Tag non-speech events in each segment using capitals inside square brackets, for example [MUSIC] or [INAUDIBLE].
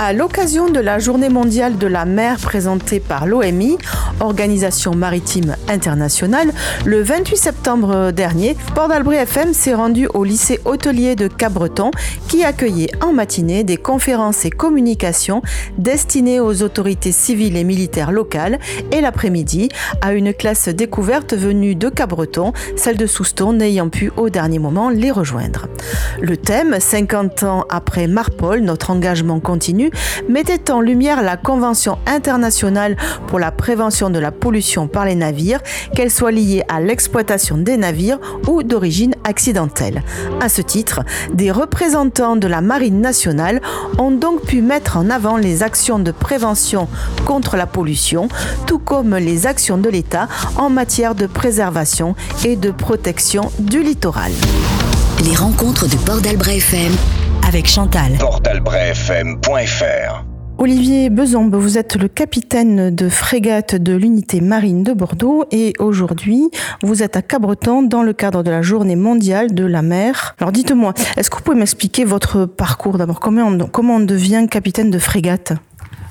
À l'occasion de la Journée mondiale de la mer présentée par l'OMI, Organisation maritime internationale, le 28 septembre dernier, Port d'Albret FM s'est rendu au lycée hôtelier de Cabreton qui accueillait en matinée des conférences et communications destinées aux autorités civiles et militaires locales et l'après-midi à une classe découverte venue de Cabreton, celle de Souston n'ayant pu au dernier moment les rejoindre. Le thème, 50 ans après Marpol, notre engagement continue, mettait en lumière la Convention internationale pour la prévention de la pollution par les navires, qu'elle soit liée à l'exploitation des navires ou d'origine accidentelle. À ce titre, des représentants de la Marine nationale ont donc pu mettre en avant les actions de prévention contre la pollution, tout comme les actions de l'État en matière de préservation et de protection du littoral. Les rencontres de Port d'Albret FM avec Chantal. portalbrefm.fr Olivier Bezombe, vous êtes le capitaine de frégate de l'unité marine de Bordeaux et aujourd'hui vous êtes à Cabreton dans le cadre de la journée mondiale de la mer. Alors dites-moi, est-ce que vous pouvez m'expliquer votre parcours d'abord? Comment on, devient capitaine de frégate?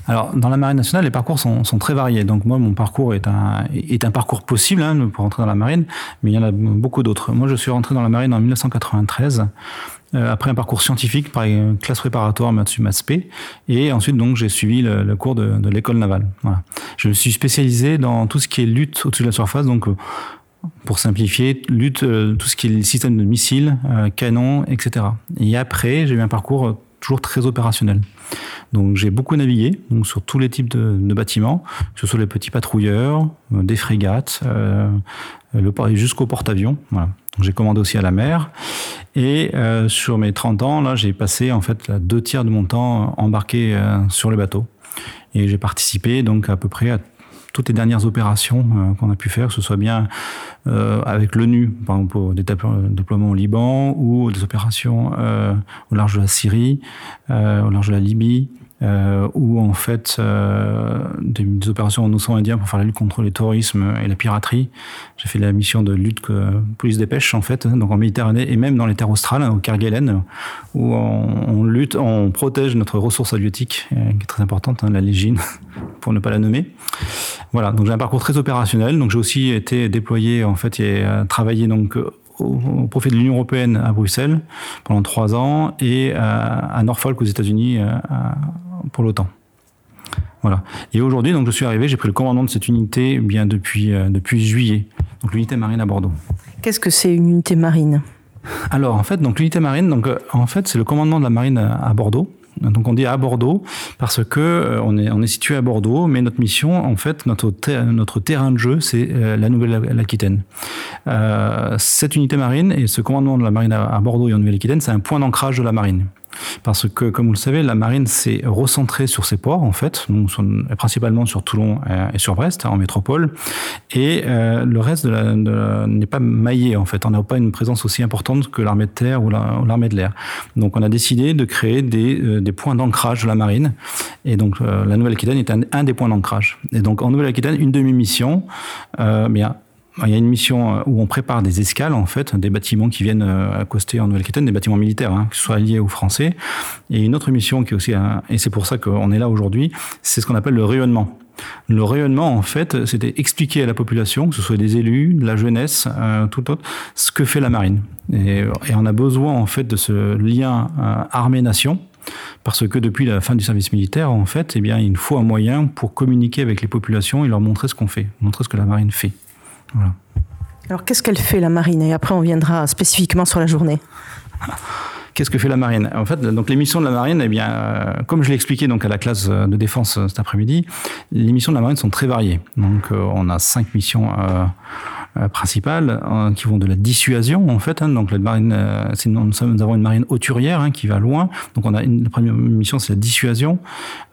Alors, dans la marine nationale, les parcours sont, très variés. Donc, moi, mon parcours est un, parcours possible hein, pour entrer dans la marine, mais il y en a beaucoup d'autres. Moi, je suis rentré dans la marine en 1993 euh, après un parcours scientifique par une classe préparatoire Matsu Maspé, et ensuite donc j'ai suivi le, cours de, l'école navale. Je me suis spécialisé dans tout ce qui est lutte au-dessus de la surface, donc euh, pour simplifier, lutte, euh, tout ce qui est système de missiles, euh, canons, etc. Et après, j'ai eu un parcours toujours très opérationnel. Donc j'ai beaucoup navigué sur tous les types de, bâtiments, que ce soit les petits patrouilleurs, des frégates, euh, jusqu'au porte-avions. Voilà. J'ai commandé aussi à la mer. Et euh, sur mes 30 ans, là, j'ai passé en fait deux tiers de mon temps embarqué euh, sur les bateaux. Et j'ai participé donc à peu près à toutes les dernières opérations euh, qu'on a pu faire, que ce soit bien euh, avec l'ONU, par exemple au déploiement au Liban, ou des opérations euh, au large de la Syrie, au large de la Libye, euh, où en fait euh, des, opérations en océan Indien pour faire la lutte contre le terrorisme et la piraterie. J'ai fait la mission de lutte que, police des pêches en fait, donc en Méditerranée et même dans les terres australes, au Kerguelen, où on, on, lutte, on protège notre ressource halieutique, euh, qui est très importante, hein, la légine, [LAUGHS] pour ne pas la nommer. Voilà, donc j'ai un parcours très opérationnel. Donc j'ai aussi été déployé en fait et euh, travaillé donc au, profit de l'Union européenne à Bruxelles pendant trois ans et à, Norfolk aux États-Unis pour l'OTAN. Voilà. Et aujourd'hui, donc, je suis arrivé, j'ai pris le commandement de cette unité eh bien depuis, euh, depuis juillet, donc l'unité marine à Bordeaux. Qu'est-ce que c'est une unité marine? Alors, en fait, donc l'unité marine, donc, en fait, c'est le commandement de la marine à Bordeaux. Donc on dit à Bordeaux parce que euh, on est on est situé à Bordeaux, mais notre mission en fait notre notre terrain de jeu c'est euh, la Nouvelle-Aquitaine. Euh, cette unité marine et ce commandement de la marine à, à Bordeaux et en Nouvelle-Aquitaine, c'est un point d'ancrage de la marine parce que, comme vous le savez, la marine s'est recentrée sur ses ports, en fait, donc principalement sur Toulon et sur Brest, en métropole, et euh, le reste n'est pas maillé, en fait. On n'a pas une présence aussi importante que l'armée de terre ou l'armée de l'air. Donc, on a décidé de créer des, euh, points d'ancrage de la marine, et donc euh, la Nouvelle-Aquitaine est un, un, des points d'ancrage. Et donc, en Nouvelle-Aquitaine, une demi-mission, euh, bien il y a une mission où on prépare des escales, en fait, des bâtiments qui viennent accoster en Nouvelle-Aquitaine, des bâtiments militaires, hein, qui soient liés aux Français. Et une autre mission qui est aussi, un, et c'est pour ça qu'on est là aujourd'hui, c'est ce qu'on appelle le rayonnement. Le rayonnement, en fait, c'était expliquer à la population, que ce soit des élus, de la jeunesse, euh, tout autre, ce que fait la marine. Et, et, on a besoin, en fait, de ce lien euh, armée-nation. Parce que depuis la fin du service militaire, en fait, eh bien, il faut un moyen pour communiquer avec les populations et leur montrer ce qu'on fait, montrer ce que la marine fait. Voilà. Alors qu'est-ce qu'elle fait la marine? Et après on viendra spécifiquement sur la journée. [LAUGHS] Qu'est-ce que fait la marine? En fait, donc les missions de la marine, eh bien, euh, comme je l'ai expliqué donc à la classe de défense cet après-midi, les missions de la marine sont très variées. Donc, euh, on a cinq missions euh, principales euh, qui vont de la dissuasion en fait. Hein, donc la marine, euh, nous, avons une marine hauturière hein, qui va loin. Donc on a une la première mission c'est la dissuasion,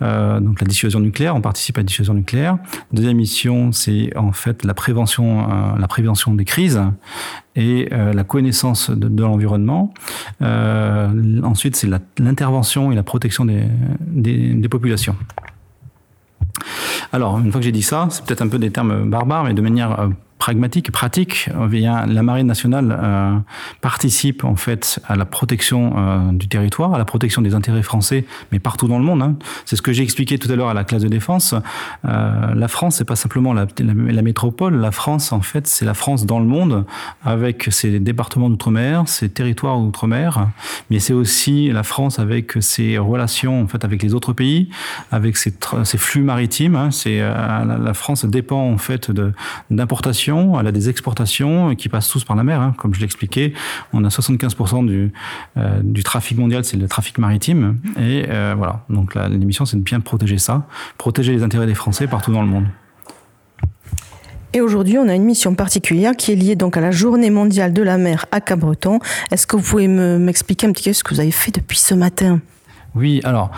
euh, donc la dissuasion nucléaire. On participe à la dissuasion nucléaire. Deuxième mission c'est en fait la prévention, euh, la prévention des crises et euh, la connaissance de, l'environnement. Euh, ensuite, c'est l'intervention et la protection des populations. Alors, une fois que j'ai dit ça, c'est peut-être un peu des termes barbares, mais de manière pragmatique, pratique. La marine nationale euh, participe en fait à la protection euh, du territoire, à la protection des intérêts français, mais partout dans le monde. Hein. C'est ce que j'ai expliqué tout à l'heure à la classe de défense. Euh, la France, c'est pas simplement la, métropole. La France, en fait, c'est la France dans le monde, avec ses départements d'outre-mer, ses territoires d'outre-mer, mais c'est aussi la France avec ses relations en fait avec les autres pays, avec ses, flux maritimes. Hein. La, la France dépend en fait d'importations, elle a des exportations qui passent tous par la mer. Hein. Comme je l'expliquais, on a 75% du, euh, du trafic mondial, c'est le trafic maritime. Et euh, voilà, donc l'émission, c'est de bien protéger ça, protéger les intérêts des Français partout dans le monde. Et aujourd'hui, on a une mission particulière qui est liée donc à la Journée mondiale de la mer à Cabreton. Est-ce que vous pouvez m'expliquer un petit peu ce que vous avez fait depuis ce matin? Oui, alors,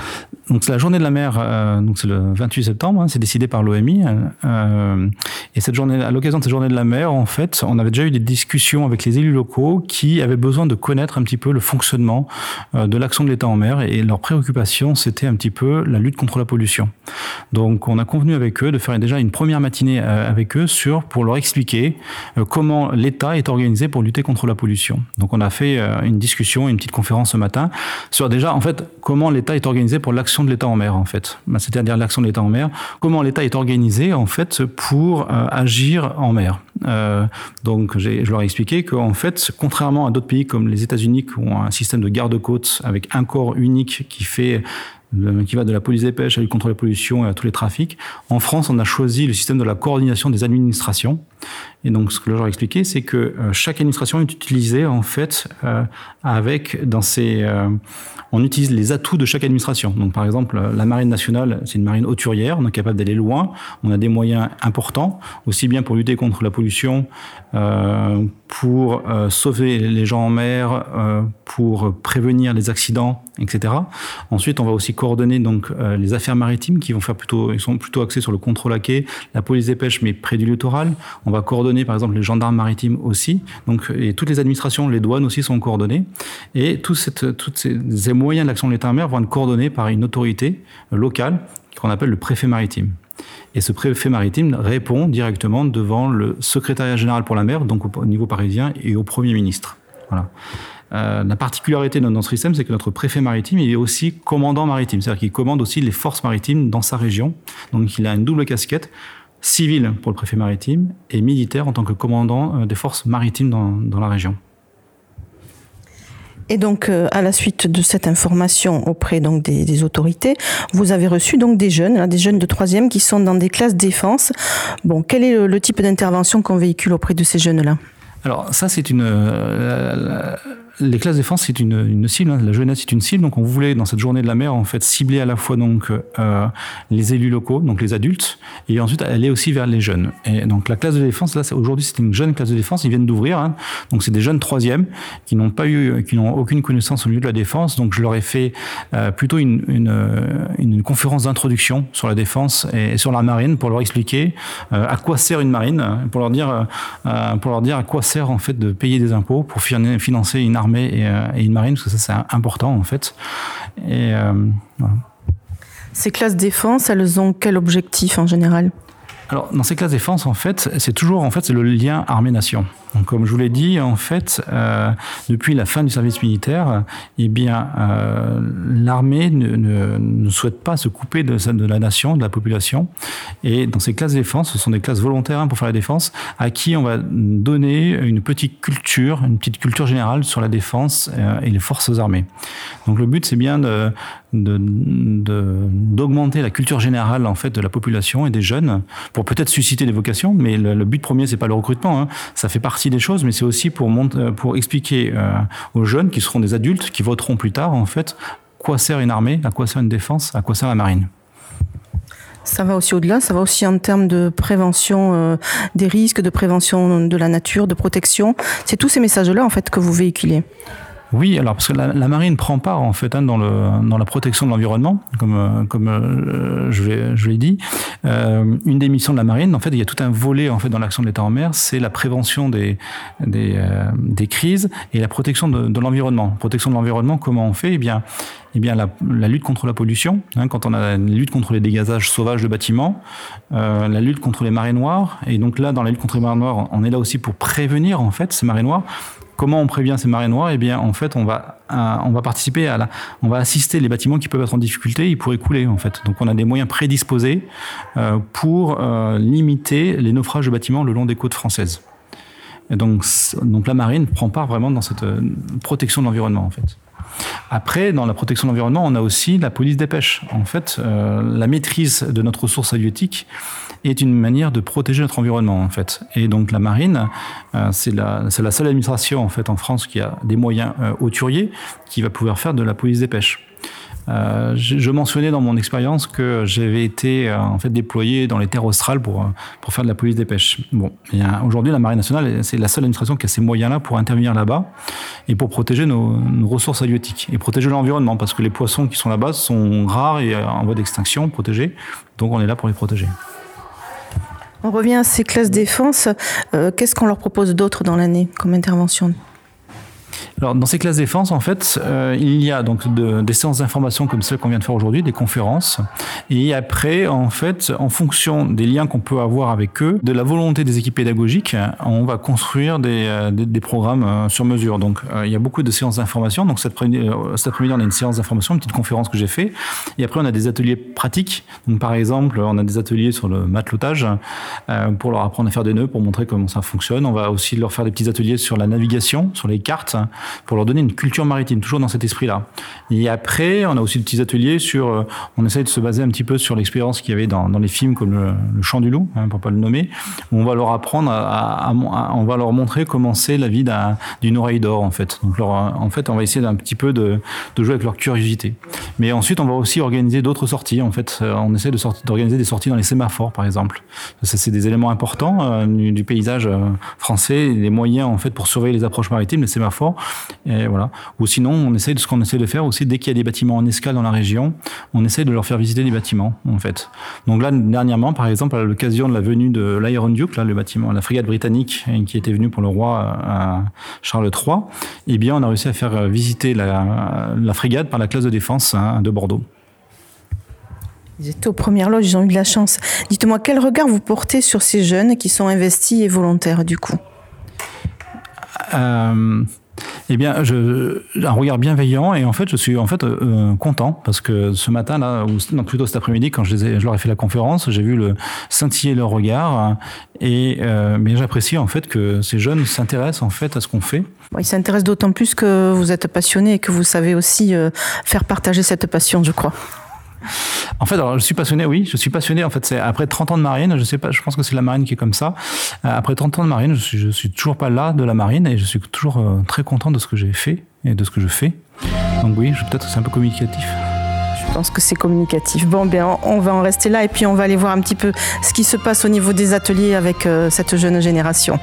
donc c'est la journée de la mer, euh, donc c'est le 28 septembre, hein, c'est décidé par l'OMI. Euh, et cette journée, à l'occasion de cette journée de la mer, en fait, on avait déjà eu des discussions avec les élus locaux qui avaient besoin de connaître un petit peu le fonctionnement euh, de l'action de l'État en mer et leur préoccupation, c'était un petit peu la lutte contre la pollution. Donc, on a convenu avec eux de faire déjà une première matinée euh, avec eux sur pour leur expliquer euh, comment l'État est organisé pour lutter contre la pollution. Donc, on a fait une discussion, une petite conférence ce matin sur déjà, en fait, comment l'État est organisé pour l'action de l'État en mer, en fait. Bah, c'est-à-dire l'action de l'État en mer. Comment l'État est organisé, en fait, pour euh, agir en mer. Euh, donc, je leur ai expliqué qu'en fait, contrairement à d'autres pays comme les États-Unis qui ont un système de garde-côtes avec un corps unique qui fait qui va de la police des pêches à la contre la pollution et à tous les trafics. En France, on a choisi le système de la coordination des administrations. Et donc, ce que leur expliqué, c'est que euh, chaque administration est utilisée, en fait, avec, dans ses, on utilise les atouts de chaque administration. Donc, par exemple, la marine nationale, c'est une marine hauturière, on est capable d'aller loin. On a des moyens importants, aussi bien pour lutter contre la pollution, euh, pour euh, sauver les gens en mer, euh, pour prévenir les accidents, etc. Ensuite, on va aussi coordonner donc les affaires maritimes qui vont faire plutôt, ils sont plutôt axés sur le contrôle à quai, la police des pêches, mais près du littoral. On va coordonner par exemple les gendarmes maritimes aussi. Donc, et toutes les administrations, les douanes aussi sont coordonnées. Et cette, toutes ces moyens de l'action de l'État en mer vont être coordonnés par une autorité locale qu'on appelle le préfet maritime. Et ce préfet maritime répond directement devant le secrétariat général pour la mer, donc au niveau parisien, et au Premier ministre. Voilà. Euh, la particularité de notre système, c'est que notre préfet maritime, il est aussi commandant maritime, c'est-à-dire qu'il commande aussi les forces maritimes dans sa région. Donc il a une double casquette, civile pour le préfet maritime et militaire en tant que commandant euh, des forces maritimes dans, dans la région. Et donc, euh, à la suite de cette information auprès donc des, des, autorités, vous avez reçu donc des jeunes, des jeunes de troisième qui sont dans des classes défense. Bon, quel est le, type d'intervention qu'on véhicule auprès de ces jeunes-là? Alors ça, c'est une euh, les classes défense, c'est une, cible. Hein. La jeunesse, c'est une cible. Donc, on voulait, dans cette journée de la mer, en fait, cibler à la fois donc euh, les élus locaux, donc les adultes, et ensuite aller aussi vers les jeunes. Et donc, la classe de défense, là, aujourd'hui, c'est une jeune classe de défense. Ils viennent d'ouvrir. Hein. Donc, c'est des jeunes troisièmes qui n'ont pas eu, qui n'ont aucune connaissance au milieu de la défense. Donc, je leur ai fait euh, plutôt une, une, une conférence d'introduction sur la défense et, sur la marine pour leur expliquer euh, à quoi sert une marine, pour leur dire, euh, pour leur dire à quoi sert en fait de payer des impôts pour financer une armée euh, et, une marine, parce que ça c'est important en fait. Et euh, Ces classes défense, elles ont quel objectif en général? Alors, dans ces classes défense, en fait, c'est toujours en fait c'est le lien armée-nation. Comme je vous l'ai dit, en fait, euh, depuis la fin du service militaire, eh bien, euh, l'armée ne, souhaite pas se couper de, de, la nation, de la population. Et dans ces classes défense, ce sont des classes volontaires hein, pour faire la défense, à qui on va donner une petite culture, une petite culture générale sur la défense euh, et les forces armées. Donc, le but, c'est bien de, d'augmenter la culture générale en fait de la population et des jeunes pour peut-être susciter des vocations mais le, but premier c'est pas le recrutement hein. ça fait partie des choses mais c'est aussi pour euh, pour expliquer euh, aux jeunes qui seront des adultes qui voteront plus tard en fait quoi sert une armée à quoi sert une défense à quoi sert la marine ça va aussi au-delà, ça va aussi en termes de prévention euh, des risques, de prévention de la nature, de protection. C'est tous ces messages-là en fait que vous véhiculez. Oui, alors parce que la, marine prend part en fait hein, dans, la protection de l'environnement, comme, euh, euh, je, l'ai dit. Euh, une des missions de la marine, en fait, il y a tout un volet en fait dans l'action de l'État en mer, c'est la prévention des, crises et la protection de, l'environnement. Protection de l'environnement, comment on fait? Eh bien, eh bien la, lutte contre la pollution, hein, quand on a la lutte contre les dégazages sauvages de bâtiments, la lutte contre les marées noires, et donc là, dans la lutte contre les marées noires, on est là aussi pour prévenir en fait ces marées noires Comment on prévient ces marées noires Eh bien, en fait, on va, euh, on va participer à la, on va assister les bâtiments qui peuvent être en difficulté, ils pourraient couler, en fait. Donc, on a des moyens prédisposés euh, pour euh, limiter les naufrages de bâtiments le long des côtes françaises. Donc, la marine prend part vraiment dans cette protection de l'environnement, en fait. Après, dans la protection de l'environnement, on a aussi la police des pêches. En fait, la maîtrise de notre ressource halieutique est une manière de protéger notre environnement, en fait. Et donc la marine, euh, c'est la, la, seule administration en fait en France qui a des moyens euh, hauturiers qui va pouvoir faire de la police des pêches. Euh, je, mentionnais dans mon expérience que j'avais été euh, en fait déployé dans les terres australes pour pour faire de la police des pêches. Bon, aujourd'hui la marine nationale c'est la seule administration qui a ces moyens-là pour intervenir là-bas et pour protéger nos ressources halieutiques et protéger l'environnement parce que les poissons qui sont là-bas sont rares et en voie d'extinction, protégés. Donc on est là pour les protéger. On revient à ces classes défense. Euh, Qu'est-ce qu'on leur propose d'autre dans l'année comme intervention? Alors, dans ces classes défense, en fait, euh, il y a donc de, des séances d'information comme celle qu'on vient de faire aujourd'hui, des conférences. Et après, en fait, en fonction des liens qu'on peut avoir avec eux, de la volonté des équipes pédagogiques, on va construire des, euh, des, des programmes euh, sur mesure. Donc, euh, il y a beaucoup de séances d'information. Donc, cet après-midi, cet après on a une séance d'information, une petite conférence que j'ai fait. Et après, on a des ateliers pratiques. Donc, par exemple, on a des ateliers sur le matelotage euh, pour leur apprendre à faire des nœuds, pour montrer comment ça fonctionne. On va aussi leur faire des petits ateliers sur la navigation, sur les cartes pour leur donner une culture maritime, toujours dans cet esprit-là. Et après, on a aussi des petits ateliers sur, euh, on essaye de se baser un petit peu sur l'expérience qu'il y avait dans, les films comme le, le Chant du Loup, hein, pour pas le nommer, où on va leur apprendre à, on va leur montrer comment c'est la vie d'une oreille d'or, en fait. Donc, leur, en fait, on va essayer d'un petit peu de, de, jouer avec leur curiosité. Mais ensuite, on va aussi organiser d'autres sorties, en fait. Euh, on essaie d'organiser des sorties dans les sémaphores, par exemple. C'est des éléments importants euh, du, paysage euh, français, les moyens, en fait, pour surveiller les approches maritimes, les sémaphores. Et voilà. Ou sinon, on essaie de ce qu'on essaie de faire aussi dès qu'il y a des bâtiments en escale dans la région, on essaie de leur faire visiter des bâtiments en fait. Donc là, dernièrement, par exemple, à l'occasion de la venue de l'Iron Duke, là, le bâtiment, la frégate britannique qui était venue pour le roi à Charles III, eh bien, on a réussi à faire visiter la, la frégate par la classe de défense hein, de Bordeaux. Ils étaient aux premières loges, ils ont eu de la chance. Dites-moi, quel regard vous portez sur ces jeunes qui sont investis et volontaires du coup? Euh, eh bien, je, un regard bienveillant et en fait, je suis en fait euh, content parce que ce matin là, ou non, plutôt cet après-midi, quand je, leur ai fait la conférence, j'ai vu le scintiller leur regard et euh, mais j'apprécie en fait que ces jeunes s'intéressent en fait à ce qu'on fait. Ils s'intéressent d'autant plus que vous êtes passionné et que vous savez aussi euh, faire partager cette passion, je crois. En fait, alors, je suis passionné, oui, je suis passionné. En fait, c'est après 30 ans de marine, je sais pas, je pense que c'est la marine qui est comme ça. Euh, après 30 ans de marine, je suis, suis toujours pas là de la marine et je suis toujours euh, très content de ce que j'ai fait et de ce que je fais. Donc oui, peut-être que c'est un peu communicatif. Je pense que c'est communicatif. Bon, bien, on va en rester là et puis on va aller voir un petit peu ce qui se passe au niveau des ateliers avec euh, cette jeune génération.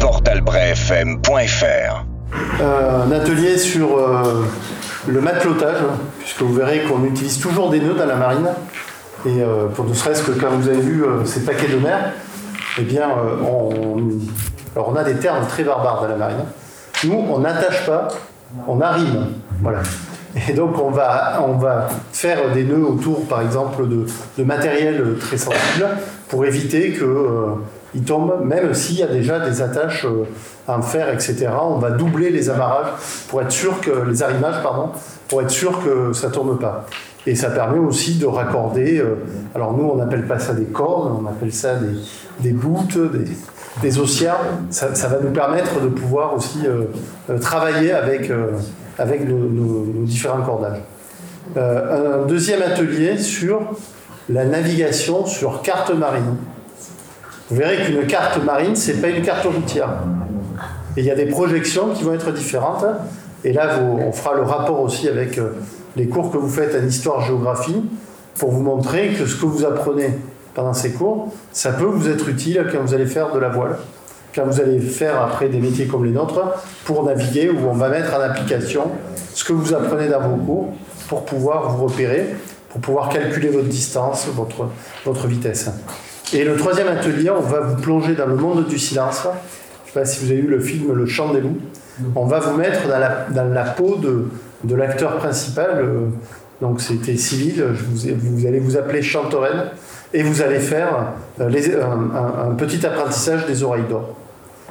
Portalbrefm.fr Euh, un atelier sur euh, le matelotage, puisque vous verrez qu'on utilise toujours des nœuds dans la marine. Et euh, pour ne serait-ce que quand vous avez vu euh, ces paquets de mer, eh bien, euh, on, alors on a des termes très barbares dans la marine. Nous, on n'attache pas, on arrime. Voilà. Et donc, on va, on va faire des nœuds autour, par exemple, de, de matériel très sensible pour éviter que euh, il tombe, même s'il y a déjà des attaches en fer, etc. On va doubler les amarrages pour être sûr que les arrimages, pardon, pour être sûr que ça tourne pas. Et ça permet aussi de raccorder. euh, alors nous, on n'appelle pas ça des cordes, on appelle ça des, des bouts, des, des osières. Ça, va nous permettre de pouvoir aussi euh, euh, travailler avec, avec nos, différents cordages. Un deuxième atelier sur la navigation sur carte marine. Vous verrez qu'une carte marine, c'est pas une carte routière. Et il y a des projections qui vont être différentes. Et là, on fera le rapport aussi avec euh, les cours que vous faites en histoire-géographie pour vous montrer que ce que vous apprenez pendant ces cours, ça peut vous être utile quand vous allez faire de la voile, quand vous allez faire après des métiers comme les nôtres pour naviguer, où on va mettre en application ce que vous apprenez dans vos cours pour pouvoir vous repérer, pour pouvoir calculer votre distance, votre vitesse. Et le troisième atelier, on va vous plonger dans le monde du silence. Je ne sais pas si vous avez vu le film Le Chant des loups. On va vous mettre dans la, dans la peau de, de l'acteur principal. euh, donc c'était civil. Vous, allez vous appeler Chantorène et vous allez faire euh, les- un, un- un petit apprentissage des oreilles d'or.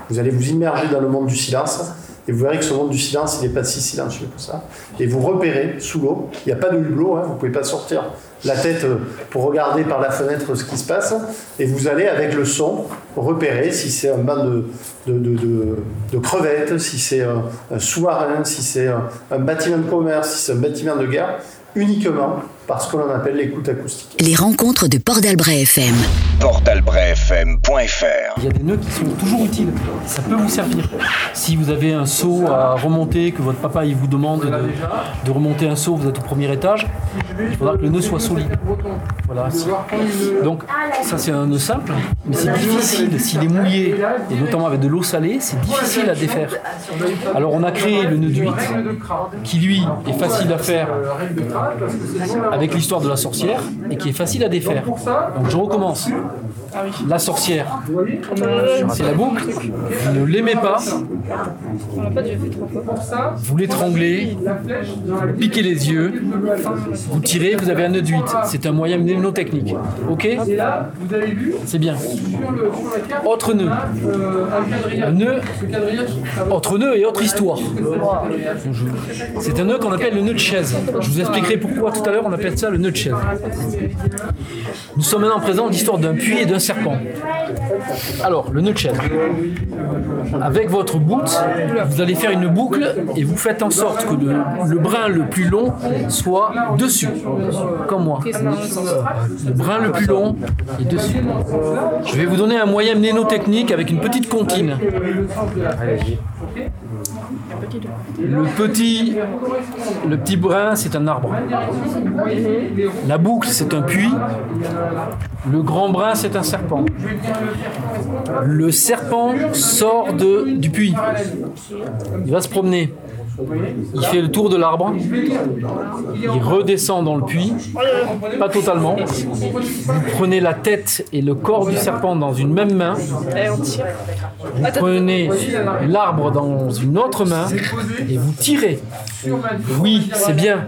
Vous allez vous immerger dans le monde du silence et vous verrez que ce monde du silence, il n'est pas si silencieux que ça. Et vous repérez sous l'eau, il n'y a pas de hublot, hein, vous ne pouvez pas sortir la tête euh, pour regarder par la fenêtre ce qui se passe. Et vous allez, avec le son, repérer si c'est un banc de, de, crevettes, si c'est un, sous-marin, si c'est un bâtiment de commerce, si c'est un bâtiment de guerre, uniquement parce que l'on appelle l'écoute acoustique. Les rencontres de Port d'Albret FM. Portalbrefm.fr Il y a des nœuds qui sont toujours utiles. Ça peut vous servir. Si vous avez un seau à remonter, que votre papa il vous demande de, de remonter un seau, vous êtes au premier étage, il faudra que le nœud soit solide. Voilà. Donc ça c'est un nœud simple, mais c'est difficile s'il est mouillé, et notamment avec de l'eau salée, c'est difficile à défaire. Alors on a créé le nœud d'huître, qui lui est facile à faire avec l'histoire de la sorcière, et qui est facile à défaire. Donc je recommence. La sorcière, c'est la boucle. Vous ne l'aimez pas. Vous l'étranglez, vous piquez les yeux, vous tirez, vous avez un nœud d'huître. C'est un moyen mnémotechnique. Ok C'est bien. Autre nœud. Un nœud. Autre nœud et autre histoire. C'est un nœud qu'on appelle le nœud de chaise. Je vous expliquerai pourquoi tout à l'heure on appelle ça le nœud de chaise. Nous sommes maintenant présents l'histoire d'un puits et d'un serpent. Alors, le nœud de chaise. Avec votre bout, vous allez faire une boucle et vous faites en sorte que le, le brin le plus long soit dessus, comme moi. Le brin le plus long est dessus. Je vais vous donner un moyen mnémotechnique avec une petite comptine. Le petit, brin, c'est un arbre. La boucle, c'est un puits. Le grand brin, c'est un serpent. Le serpent sort du puits. Il va se promener. Il fait le tour de l'arbre. Il redescend dans le puits. Pas totalement. Vous prenez la tête et le corps du serpent dans une même main. Vous prenez l'arbre dans une autre main et vous tirez. Oui, c'est bien.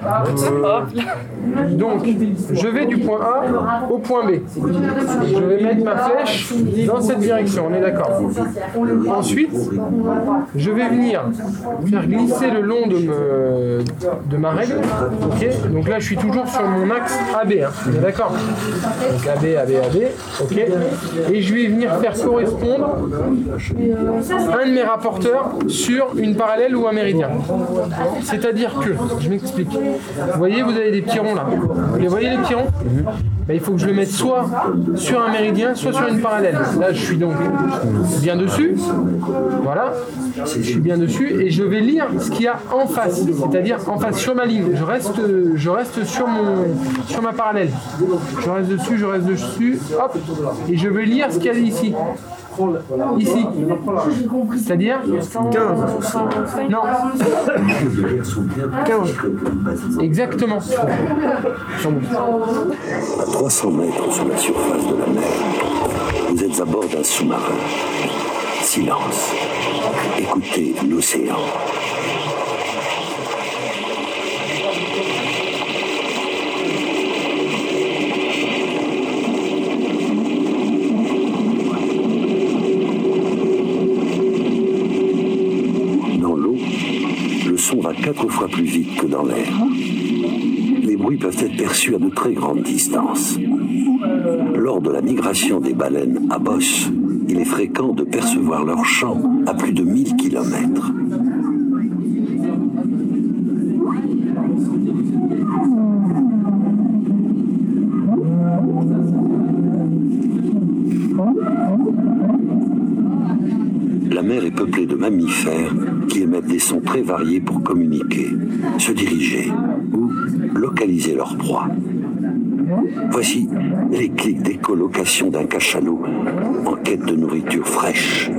Donc, je vais du point A au point B. Je vais mettre ma flèche dans cette direction, on est d'accord. Ensuite, je vais venir faire glisser le long de, ma règle. Donc là, je suis toujours sur mon axe AB. hein. D'accord Donc AB, AB, AB. Et je vais venir faire correspondre un de mes rapporteurs sur une parallèle ou un méridien. C'est-à-dire que, je m'explique. Vous voyez, vous avez des petits ronds là. Vous les voyez les petits ronds Ben, Il faut que je le mette soit sur un méridien, soit sur une parallèle. Là, je suis donc bien dessus. Voilà. Je suis bien dessus et je vais lire ce qu'il y a en face, c'est-à-dire en face sur ma ligne. Je reste, je reste sur, mon, sur ma parallèle. Je reste dessus, je reste dessus, hop, et je vais lire ce qu'il y a ici. Ici. C'est-à-dire 15. Non. 15. Exactement. À 300 mètres sous la surface de la mer, vous êtes à bord d'un sous-marin. Silence. Écoutez l'océan. Quatre fois plus vite que dans l'air. Les bruits peuvent être perçus à de très grandes distances. Lors de la migration des baleines à bosse, il est fréquent de percevoir leur chant à plus de 1000 km. La mer est peuplée de mammifères sons très variés pour communiquer, se diriger ou localiser leur proie. Voici les clics d'écolocation d'un cachalot en quête de nourriture fraîche.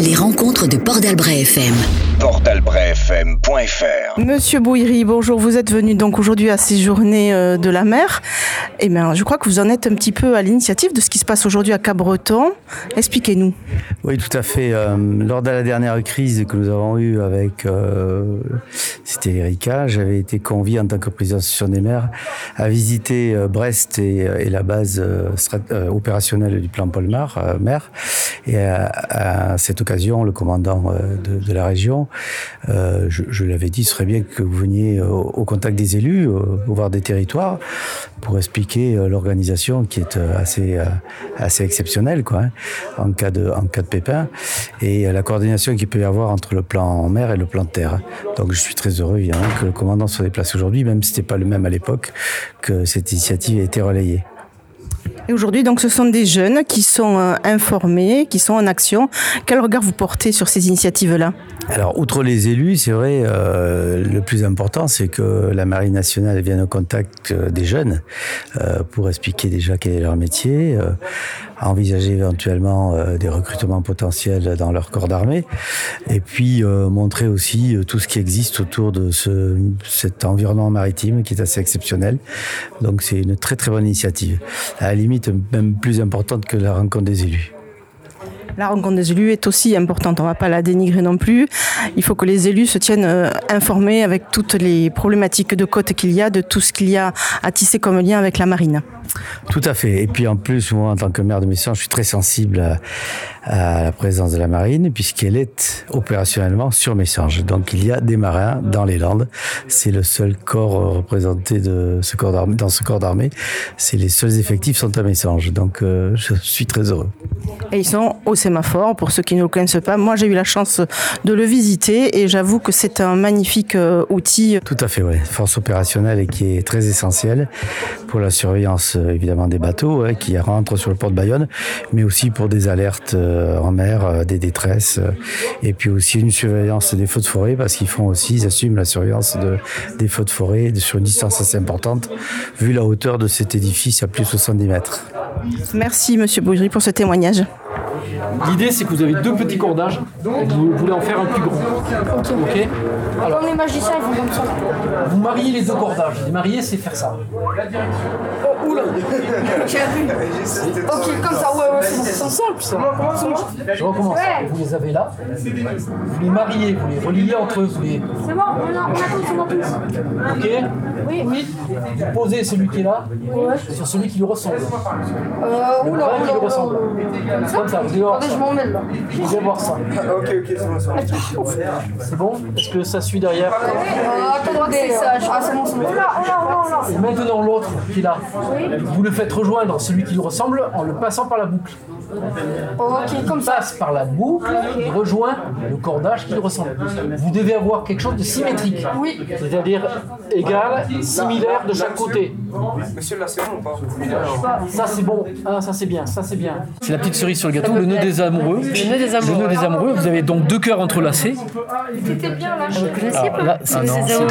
Les rencontres de Port d'Albret FM. portalbrefm.fr Monsieur Bouillery, bonjour. Vous êtes venu donc aujourd'hui à ces journées euh, de la mer. Eh bien, je crois que vous en êtes un petit peu à l'initiative de ce qui se passe aujourd'hui à Cabreton. Expliquez-nous. Oui, tout à fait. Euh, lors de la dernière crise que nous avons eue avec, euh, c'était Erika, j'avais été convié en tant que président de l'association des maires à visiter Brest et, la base opérationnelle du plan Polmar, mer. Et à, cette occasion, le commandant de, la région, je, je l'avais dit, ce bien que vous veniez au, au contact des élus, au voir des territoires, pour expliquer euh, l'organisation qui est euh, assez, euh, assez exceptionnelle, quoi, hein, en cas de, en cas de pépin, et euh, la coordination qu'il peut y avoir entre le plan en mer et le plan de terre. Donc je suis très heureux, évidemment, que le commandant se déplace aujourd'hui, même si c'était pas le même à l'époque, que cette initiative a été relayée. Et aujourd'hui, donc, ce sont des jeunes qui sont euh, informés, qui sont en action. Quel regard vous portez sur ces initiatives-là? Alors, outre les élus, c'est vrai, euh, le plus important, c'est que la Marine nationale vienne au contact euh, des jeunes euh, pour expliquer déjà quel est leur métier, euh, envisager éventuellement des recrutements potentiels dans leur corps d'armée, et puis montrer aussi tout ce qui existe autour de ce, cet environnement maritime qui est assez exceptionnel. Donc, c'est une très très bonne initiative, à la limite même plus importante que la rencontre des élus. La rencontre des élus est aussi importante, on ne va pas la dénigrer non plus. Il faut que les élus se tiennent euh, informés avec toutes les problématiques de côte qu'il y a, de tout ce qu'il y a à tisser comme lien avec la marine. Tout à fait. Et puis en plus, moi, en tant que maire de Messan, je suis très sensible à, à la présence de la marine, puisqu'elle est opérationnellement sur Messange. Donc il y a des marins dans les Landes. C'est le seul corps euh, représenté de ce corps d'armée, dans ce corps d'armée. C'est les seuls effectifs sont à Messange. Donc euh, je suis très heureux. Et ils sont au sémaphore, pour ceux qui ne le connaissent pas. Moi, j'ai eu la chance de le visiter et j'avoue que c'est un magnifique euh, outil. Tout à fait, oui. Force opérationnelle et qui est très essentielle pour la surveillance euh, évidemment des bateaux hein, qui rentrent sur le port de Bayonne, mais aussi pour des alertes euh, en mer, des détresses, et puis aussi une surveillance des feux de forêt parce qu'ils font aussi, ils assument la surveillance de, des feux de forêt sur une distance assez importante, vu la hauteur de cet édifice à plus de 70 mètres. Merci, monsieur Bougerie, pour ce témoignage. L'idée, c'est que vous avez deux petits cordages et que vous voulez en faire un plus grand. Ok Alors, Comme les magiciens, ils font comme ça. vous mariez les deux cordages. Les marier, c'est faire ça. Oh, oula J'ai vu. Ok, comme ça, ouais, ouais, c'est simple, ça. Je recommence. Ouais. Vous les avez là. Vous les mariez, vous les reliez entre eux. Vous les... C'est bon, on a, on a tous. Ok Oui. Oui. Vous posez celui qui est là Ouais. sur celui qui lui ressemble. Euh, oula, oula, oula. Comme ça, vous allez voir Attendez, je m'en mêle là. Vous allez voir ça. Ok, ok, c'est bon, c'est bon. C'est bon Est-ce que ça suit derrière attendez, ah, c'est bon, c'est bon. Et maintenant l'autre qui est là, vous le faites rejoindre celui qui lui ressemble en le passant par la boucle. Ok, comme Il ça. passe par la boucle, il rejoint le cordage qui lui ressemble. Vous devez avoir quelque chose de symétrique. Oui. C'est-à-dire égal, similaire de chaque côté. Monsieur, là, c'est bon ou pas Ça c'est bon, ah, ça c'est bien, ça c'est bien. C'est la petite cerise sur le gâteau. Le nœud des amoureux. Le nœud des amoureux. Le nœud des amoureux. Vous avez donc deux cœurs entrelacés. C'était bien là. Alors, pas là, C'est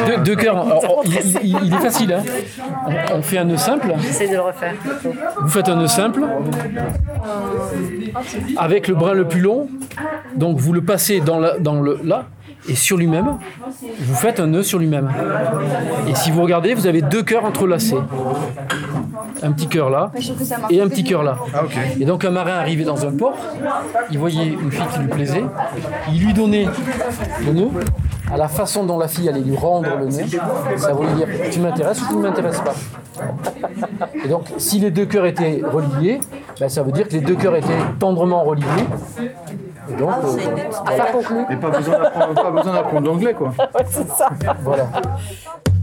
deux, deux cœurs. [LAUGHS] Il, il- il est facile. hein. On, on fait un nœud simple. J'essaie de le refaire. Vous faites un nœud simple avec le brin le plus long. Donc vous le passez dans, la- dans le là et sur lui-même. Vous faites un nœud sur lui-même. Et si vous regardez, vous avez deux cœurs entrelacés. Un petit cœur là et un petit cœur là. Ah. Et donc un marin arrivait dans un port, il voyait une fille qui lui plaisait, il lui donnait le nœud, à la façon dont la fille allait lui rendre le nœud, ça voulait dire tu m'intéresses ou tu ne m'intéresses pas? Et donc si les deux cœurs étaient reliés, ben, ça veut dire que les deux cœurs étaient tendrement reliés. Et donc, euh, Affaire conclue. Et pas besoin d'apprendre, pas besoin d'apprendre l'anglais, quoi. [LAUGHS] voilà.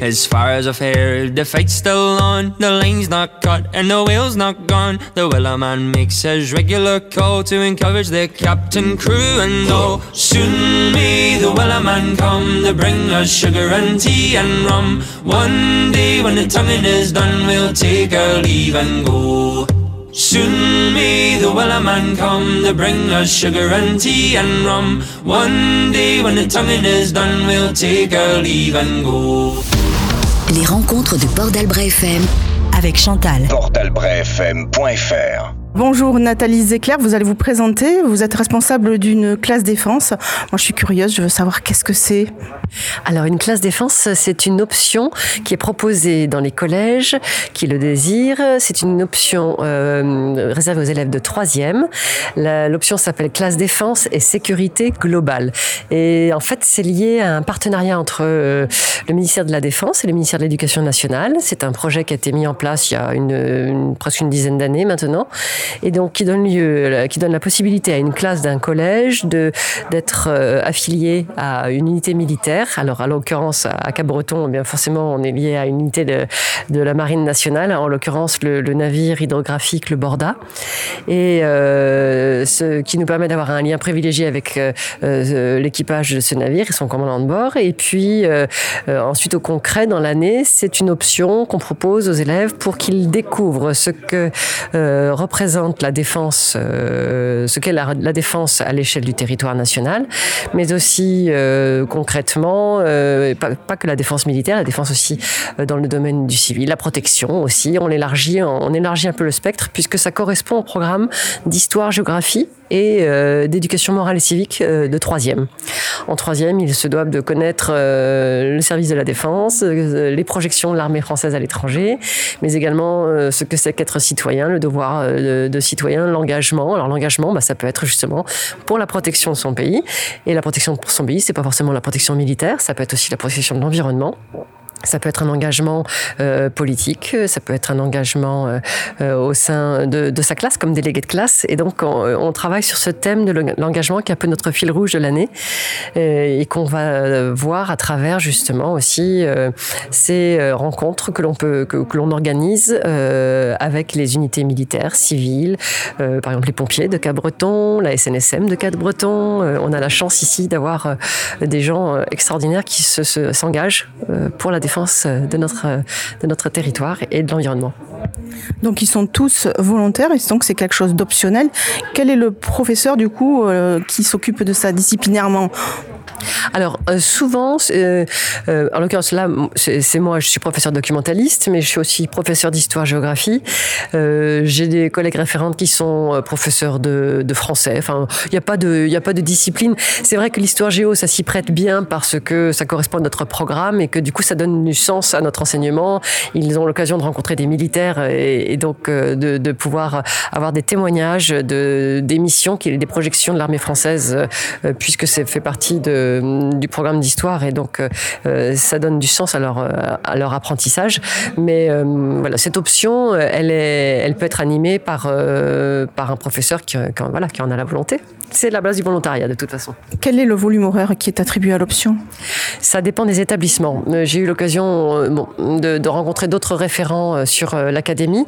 As far as I've heard, the fight's still on. The line's not cut and the whale's not gone. The Wellerman makes his regular call to encourage the captain, crew, and all. Soon may the Wellerman come to bring us sugar and tea and rum. One day when the tonguing is done, we'll take our leave and go. Soon may the Wellerman come to bring us sugar and tea and rum. One day when the tonguing is done, we'll take our leave and go. Les rencontres de Port FM avec Chantal. portalbrefm.fr Bonjour Nathalie Zecler, vous allez vous présenter. Vous êtes responsable d'une classe défense. Moi je suis curieuse, je veux savoir qu'est-ce que c'est. Alors, une classe défense, c'est une option qui est proposée dans les collèges qui le désirent. C'est une option euh, réservée aux élèves de troisième. L'option s'appelle classe défense et sécurité globale. Et en fait, c'est lié à un partenariat entre euh, le ministère de la Défense et le ministère de l'Éducation nationale. C'est un projet qui a été mis en place il y a presque une dizaine d'années maintenant, et donc qui donne lieu, qui donne la possibilité à une classe d'un collège de d'être euh, affiliée à une unité militaire. Alors, à l'occurrence, à Cap-Breton, eh bien forcément, on est lié à une unité de, de la Marine nationale, en l'occurrence le, navire hydrographique le Borda, et euh, ce qui nous permet d'avoir un lien privilégié avec euh, euh, l'équipage de ce navire et son commandant de bord. Et puis euh, euh, ensuite, au concret, dans l'année, c'est une option qu'on propose aux élèves pour qu'ils découvrent ce que euh, la défense, euh, ce qu'est la, défense à l'échelle du territoire national, mais aussi euh, concrètement, euh, pas, que la défense militaire, la défense aussi dans le domaine du civil, la protection aussi. On élargit, on élargit un peu le spectre puisque ça correspond au programme d'histoire-géographie et euh, d'éducation morale et civique euh, de troisième. En troisième, ils se doivent de connaître euh, le service de la défense, les projections de l'armée française à l'étranger, mais également ce que c'est qu'être citoyen, le devoir de, citoyen, l'engagement. Alors l'engagement, bah, ça peut être justement pour la protection de son pays. Et la protection pour son pays, c'est pas forcément la protection militaire, ça peut être aussi la protection de l'environnement. Ça peut être un engagement euh, politique, ça peut être un engagement euh, euh, au sein de, sa classe comme délégué de classe. Et donc, on, travaille sur ce thème de l'engagement qui est un peu notre fil rouge de l'année et qu'on va voir à travers justement aussi ces rencontres que l'on organise avec les unités militaires, civiles, par exemple les pompiers de Cap-Breton, la SNSM de Cap-Breton. on a la chance ici d'avoir des gens extraordinaires qui s'engagent se, pour la défense de notre, de notre territoire et de l'environnement. Donc ils sont tous volontaires et donc c'est quelque chose d'optionnel. Quel est le professeur du coup euh, qui s'occupe de ça disciplinairement? Alors euh, souvent, euh, euh, en l'occurrence là, c'est moi, je suis professeur documentaliste, mais je suis aussi professeur d'histoire-géographie. J'ai des collègues référentes qui sont professeurs de, de français. Enfin, il n'y a pas de, il a pas de discipline. C'est vrai que l'histoire géo, ça s'y prête bien parce que ça correspond à notre programme et que du coup, ça donne du sens à notre enseignement. Ils ont l'occasion de rencontrer des militaires et, et donc de, de, pouvoir avoir des témoignages de d'émissions, des projections de l'armée française, puisque c'est fait partie de euh, du programme d'histoire et donc euh, euh, ça donne du sens à leur, à leur apprentissage. Mais voilà, cette option, elle, est, elle peut être animée par, par un professeur qui, voilà, qui en a la volonté. C'est la base du volontariat de toute façon. Quel est le volume horaire qui est attribué à l'option? Ça dépend des établissements. J'ai eu l'occasion bon, de, de, rencontrer d'autres référents sur l'académie.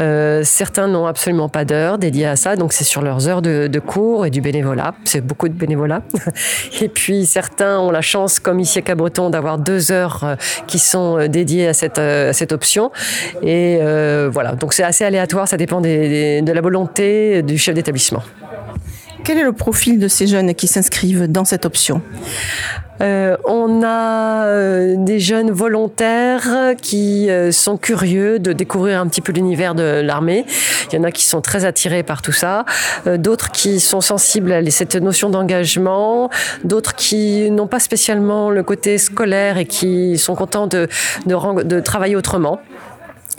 Euh, certains n'ont absolument pas d'heures dédiées à ça, donc c'est sur leurs heures de, de cours et du bénévolat. C'est beaucoup de bénévolat. [LAUGHS] Et puis certains ont la chance, comme ici à Cabreton, d'avoir deux heures euh, qui sont euh, dédiées à cette, euh, à cette option. Et euh, voilà, donc c'est assez aléatoire, ça dépend des, des, de la volonté du chef d'établissement. Quel est le profil de ces jeunes qui s'inscrivent dans cette option euh, on a euh, des jeunes volontaires qui euh, sont curieux de découvrir un petit peu l'univers de l'armée. Il y en a qui sont très attirés par tout ça, d'autres qui sont sensibles à cette notion d'engagement, d'autres qui n'ont pas spécialement le côté scolaire et qui sont contents de, de, de travailler autrement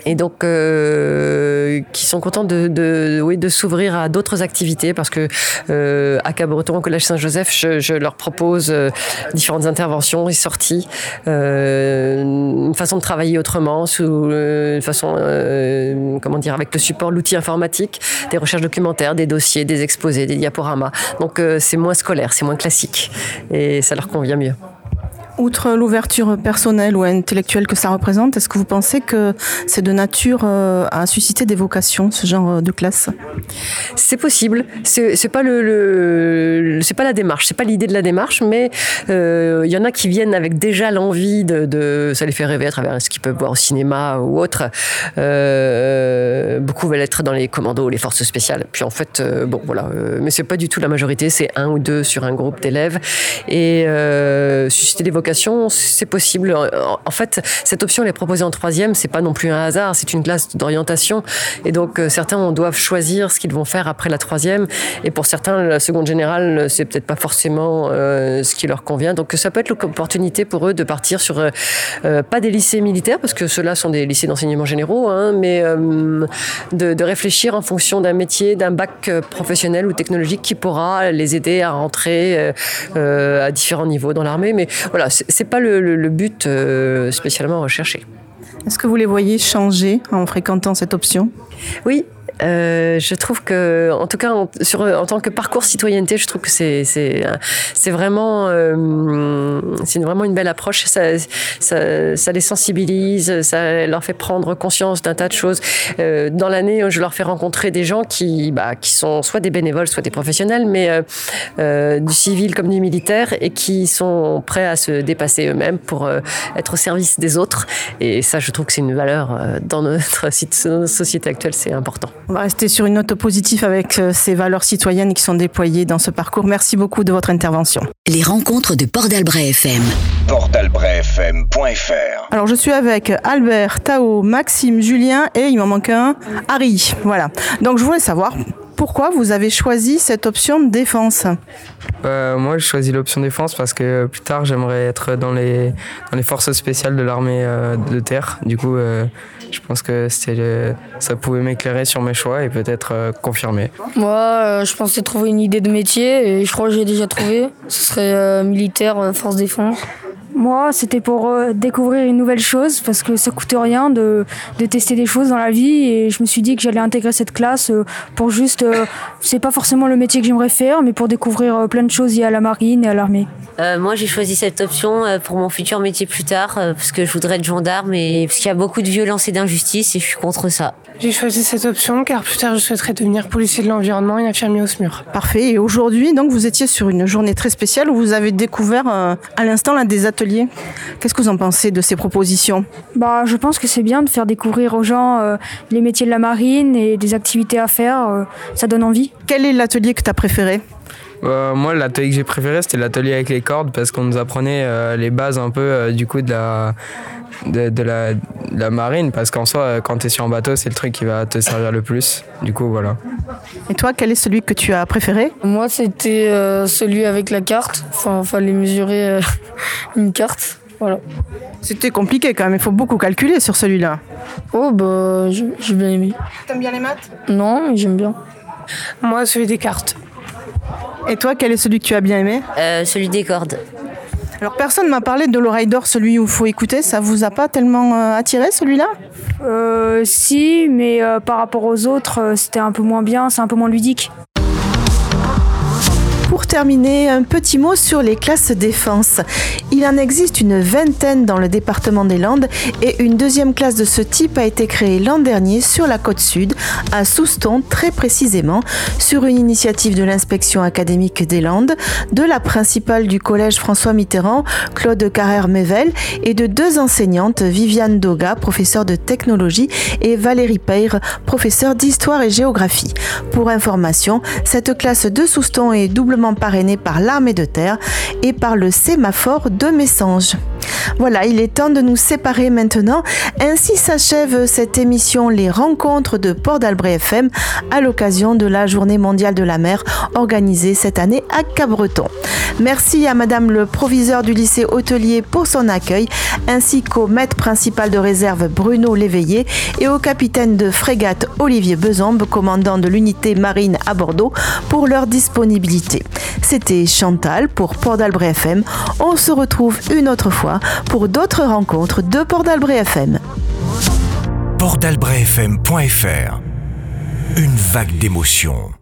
et donc euh, qui sont contents de, de, oui, de s'ouvrir à d'autres activités parce que euh, à Cabreton au collège Saint-Joseph je, je, leur propose euh, différentes interventions et sorties euh, une façon de travailler autrement sous euh, une façon euh, comment dire avec le support l'outil informatique des recherches documentaires des dossiers des exposés des diaporamas. Donc c'est moins scolaire c'est moins classique. Et ça leur convient mieux Outre l'ouverture personnelle ou intellectuelle que ça représente, est-ce que vous pensez que c'est de nature euh, à susciter des vocations, ce genre de classe? C'est possible. C'est pas le, pas la démarche, c'est pas l'idée de la démarche, mais il euh, y en a qui viennent avec déjà l'envie de, de, ça les fait rêver à travers ce qu'ils peuvent voir au cinéma ou autre. Euh, beaucoup veulent être dans les commandos, les forces spéciales. Puis en fait, euh, bon voilà, euh, mais pas du tout la majorité, c'est un ou deux sur un groupe d'élèves et euh, susciter des vocations c'est possible. En fait, cette option elle est proposée en troisième, c'est pas non plus un hasard, c'est une classe d'orientation. Et donc, euh, certains doivent choisir ce qu'ils vont faire après la troisième. Et pour certains, la seconde générale, c'est peut-être pas forcément euh, ce qui leur convient. Donc, ça peut être l'opportunité pour eux de partir sur euh, euh, pas des lycées militaires, parce que ceux-là sont des lycées d'enseignement généraux, hein, mais euh, de, réfléchir en fonction d'un métier, d'un bac professionnel ou technologique qui pourra les aider à rentrer euh, à différents niveaux dans l'armée. Mais voilà, c'est pas le, le, le but euh, spécialement recherché. Est-ce que vous les voyez changer en fréquentant cette option? Oui, euh, je trouve que, en tout cas, en, sur, en tant que parcours citoyenneté, je trouve que c'est c'est vraiment euh, c'est vraiment une belle approche. Ça, ça, ça les sensibilise, ça leur fait prendre conscience d'un tas de choses. Euh, dans l'année, je leur fais rencontrer des gens qui bah, qui sont soit des bénévoles, soit des professionnels, mais euh, euh du civil comme du militaire et qui sont prêts à se dépasser eux-mêmes pour être au service des autres. Et ça, je trouve que c'est une valeur dans notre [LAUGHS] société actuelle, c'est important. On va rester sur une note positive avec euh, ces valeurs citoyennes qui sont déployées dans ce parcours. Merci beaucoup de votre intervention. Les rencontres de Port d'Albret FM. portalbretfm.fr Alors je suis avec Albert, Tao, Maxime, Julien et il m'en manque un, Harry. Voilà. Donc je voulais savoir pourquoi vous avez choisi cette option défense euh, Moi, j'ai choisi l'option défense parce que plus tard, j'aimerais être dans les, dans les forces spéciales de l'armée euh, de terre. Du coup, euh, je pense que c'était ça pouvait m'éclairer sur mes choix et peut-être confirmer. Moi, je pensais trouver une idée de métier et je crois que j'ai déjà trouvé. Ce serait militaire, force défense. Moi, c'était pour euh, découvrir une nouvelle chose parce que ça coûte rien de, de, tester des choses dans la vie et je me suis dit que j'allais intégrer cette classe euh, pour juste, euh, c'est pas forcément le métier que j'aimerais faire, mais pour découvrir plein de choses liées à la marine et à l'armée. moi, j'ai choisi cette option pour mon futur métier plus tard parce que je voudrais être gendarme et parce qu'il y a beaucoup de violence et d'injustice et je suis contre ça. J'ai choisi cette option car plus tard je souhaiterais devenir policier de l'environnement et infirmier au SMUR. Parfait. Et aujourd'hui, donc, vous étiez sur une journée très spéciale où vous avez découvert à l'instant l'un des ateliers Qu'est-ce que vous en pensez de ces propositions? Bah, Je pense que c'est bien de faire découvrir aux gens euh, les métiers de la marine et des activités à faire. Euh, ça donne envie. Quel est l'atelier que tu as préféré? Euh, moi, l'atelier que j'ai préféré, c'était l'atelier avec les cordes parce qu'on nous apprenait les bases un peu du coup de la, de, la, marine. Parce qu'en soi, quand tu es sur un bateau, c'est le truc qui va te servir le plus. Du coup, voilà. Et toi, quel est celui que tu as préféré? Moi, c'était celui avec la carte. Enfin, fallait mesurer [LAUGHS] une carte. Voilà. C'était compliqué quand même, il faut beaucoup calculer sur celui-là. Oh bah j'ai bien aimé. T'aimes bien les maths? Non, j'aime bien. Moi celui des cartes. Et toi, quel est celui que tu as bien aimé euh, Celui des cordes. Alors personne m'a parlé de l'oreille d'or, celui où il faut écouter, ça vous a pas tellement euh, attiré celui-là? Euh, Si, mais euh, par rapport aux autres, c'était un peu moins bien, c'est un peu moins ludique. Pour terminer, un petit mot sur les classes défense. Il en existe une vingtaine dans le département des Landes et une deuxième classe de ce type a été créée l'an dernier sur la côte sud, à Souston très précisément, sur une initiative de l'inspection académique des Landes, de la principale du collège François Mitterrand, Claude Carrère-Mével, et de deux enseignantes, Viviane Doga, professeure de technologie, et Valérie Peyre, professeure d'histoire et géographie. Pour information, cette classe de Souston est doublement parrainé par l'armée de terre et par le sémaphore de Messanges. Voilà, il est temps de nous séparer maintenant. Ainsi s'achève cette émission Les rencontres de Port d'Albret FM à l'occasion de la Journée mondiale de la mer organisée cette année à Cabreton. Merci à Madame le proviseur du lycée hôtelier pour son accueil, ainsi qu'au maître principal de réserve Bruno Léveillé et au capitaine de frégate Olivier Bezombe, commandant de l'unité marine à Bordeaux, pour leur disponibilité. C'était Chantal pour Port FM. On se retrouve une autre fois pour d'autres rencontres de Port d'Albret FM. Une vague d'émotions.